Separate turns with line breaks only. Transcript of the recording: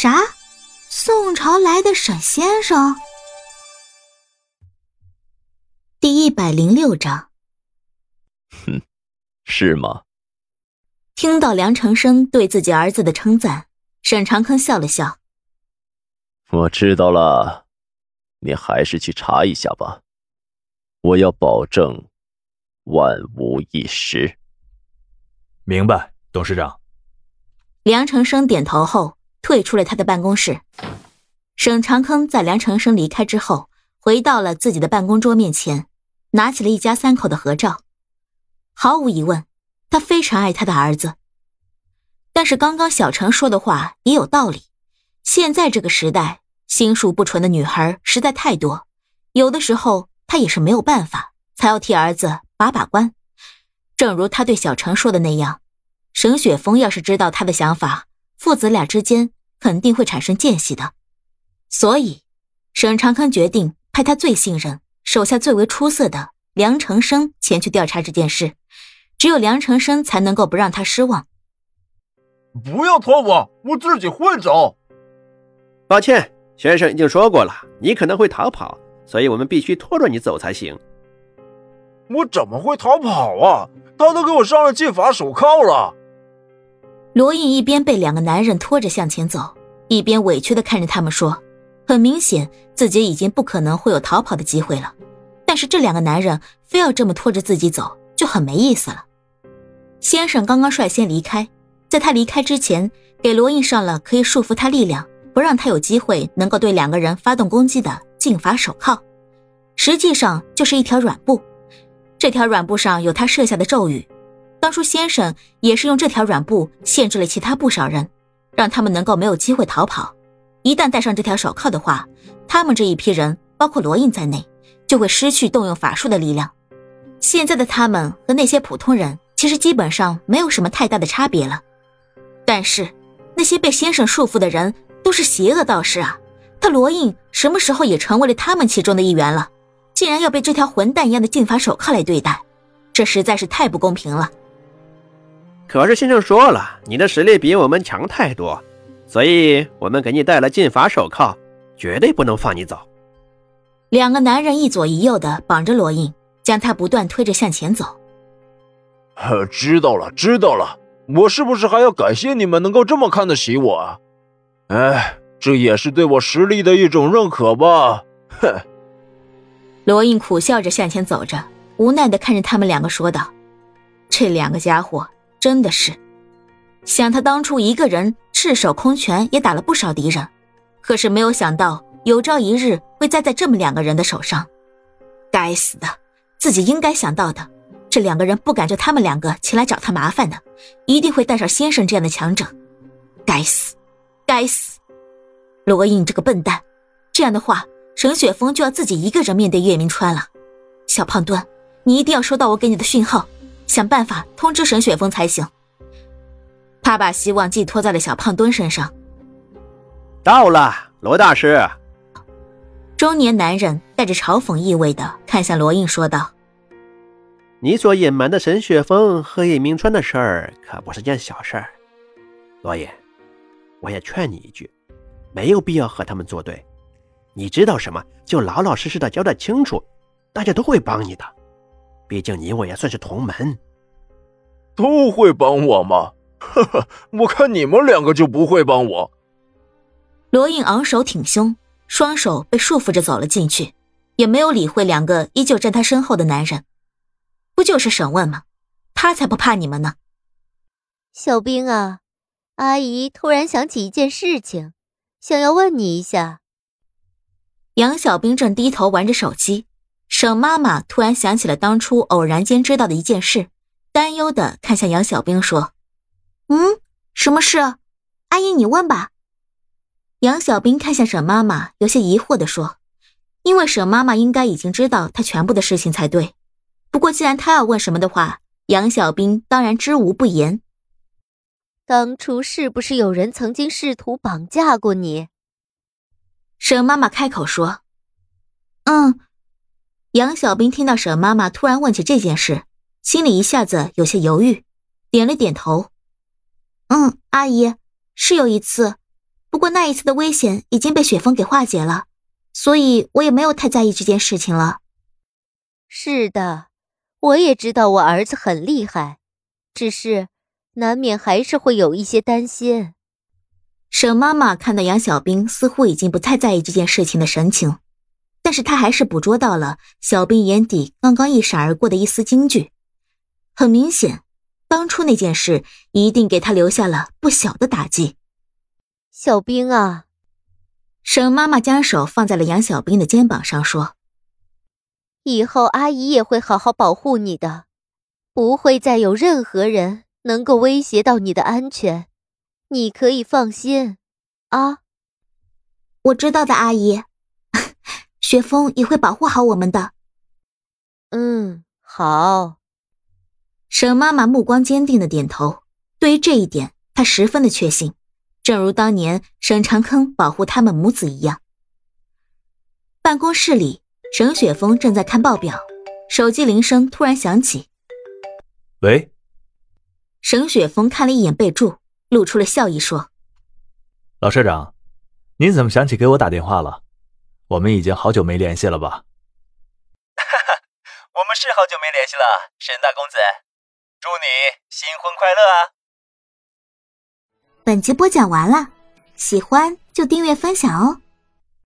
啥？宋朝来的沈先生？第一百零六章。
哼，是吗？
听到梁长生对自己儿子的称赞，沈长坑笑了笑。
我知道了，你还是去查一下吧。我要保证万无一失。
明白，董事长。
梁长生点头后，退出了他的办公室。沈长坑在梁长生离开之后，回到了自己的办公桌面前，拿起了一家三口的合照。毫无疑问。他非常爱他的儿子，但是刚刚小程说的话也有道理。现在这个时代，心术不纯的女孩实在太多，有的时候他也是没有办法，才要替儿子把把关。正如他对小程说的那样，沈雪峰要是知道他的想法，父子俩之间肯定会产生间隙的。所以，沈长康决定派他最信任、手下最为出色的梁成生前去调查这件事。只有梁成生才能够不让他失望。
不要拖我，我自己会走。
抱歉，先生已经说过了，你可能会逃跑，所以我们必须拖着你走才行。
我怎么会逃跑啊？他都给我上了禁法手铐了。
罗印一边被两个男人拖着向前走，一边委屈的看着他们说：“很明显，自己已经不可能会有逃跑的机会了。但是这两个男人非要这么拖着自己走，就很没意思了。”先生刚刚率先离开，在他离开之前，给罗印上了可以束缚他力量，不让他有机会能够对两个人发动攻击的禁法手铐，实际上就是一条软布。这条软布上有他设下的咒语，当初先生也是用这条软布限制了其他不少人，让他们能够没有机会逃跑。一旦戴上这条手铐的话，他们这一批人，包括罗印在内，就会失去动用法术的力量。现在的他们和那些普通人。其实基本上没有什么太大的差别了，但是那些被先生束缚的人都是邪恶道士啊！他罗印什么时候也成为了他们其中的一员了？竟然要被这条混蛋一样的禁法手铐来对待，这实在是太不公平了。
可是先生说了，你的实力比我们强太多，所以我们给你带了禁法手铐，绝对不能放你走。
两个男人一左一右的绑着罗印，将他不断推着向前走。
知道了，知道了。我是不是还要感谢你们能够这么看得起我啊？哎，这也是对我实力的一种认可吧。哼。
罗印苦笑着向前走着，无奈的看着他们两个说道：“这两个家伙真的是……想他当初一个人赤手空拳也打了不少敌人，可是没有想到有朝一日会栽在这么两个人的手上。该死的，自己应该想到的。”这两个人不敢叫他们两个前来找他麻烦的，一定会带上先生这样的强者。该死，该死！罗印这个笨蛋，这样的话，沈雪峰就要自己一个人面对岳明川了。小胖墩，你一定要收到我给你的讯号，想办法通知沈雪峰才行。他把希望寄托在了小胖墩身上。
到了，罗大师。
中年男人带着嘲讽意味的看向罗印，说道。
你所隐瞒的沈雪峰和叶明川的事儿可不是件小事儿，罗隐，我也劝你一句，没有必要和他们作对。你知道什么，就老老实实的交代清楚，大家都会帮你的。毕竟你我也算是同门。
都会帮我吗？呵呵，我看你们两个就不会帮我。
罗印昂首挺胸，双手被束缚着走了进去，也没有理会两个依旧站他身后的男人。不就是审问吗？他才不怕你们呢。
小兵啊，阿姨突然想起一件事情，想要问你一下。
杨小兵正低头玩着手机，沈妈妈突然想起了当初偶然间知道的一件事，担忧的看向杨小兵说：“
嗯，什么事？阿姨你问吧。”
杨小兵看向沈妈妈，有些疑惑的说：“因为沈妈妈应该已经知道他全部的事情才对。”不过，既然他要问什么的话，杨小兵当然知无不言。
当初是不是有人曾经试图绑架过你？
沈妈妈开口说：“嗯。”杨小兵听到沈妈妈突然问起这件事，心里一下子有些犹豫，点了点头：“嗯，阿姨是有一次，不过那一次的危险已经被雪峰给化解了，所以我也没有太在意这件事情了。
是的，我也知道我儿子很厉害，只是难免还是会有一些担心。
沈妈妈看到杨小兵似乎已经不太在意这件事情的神情，但是他还是捕捉到了小兵眼底刚刚一闪而过的一丝惊惧。很明显，当初那件事一定给他留下了不小的打击。
小兵啊，
沈妈妈将手放在了杨小兵的肩膀上，说：“
以后阿姨也会好好保护你的，不会再有任何人能够威胁到你的安全。”你可以放心，啊，
我知道的，阿姨，雪峰也会保护好我们的。
嗯，好。
沈妈妈目光坚定的点头，对于这一点，她十分的确信，正如当年沈长坑保护他们母子一样。办公室里，沈雪峰正在看报表，手机铃声突然响起。
喂。
沈雪峰看了一眼备注。露出了笑意，说：“
老社长，您怎么想起给我打电话了？我们已经好久没联系了吧？”“
哈哈，我们是好久没联系了，沈大公子，祝你新婚快乐啊！”
本集播讲完了，喜欢就订阅分享哦。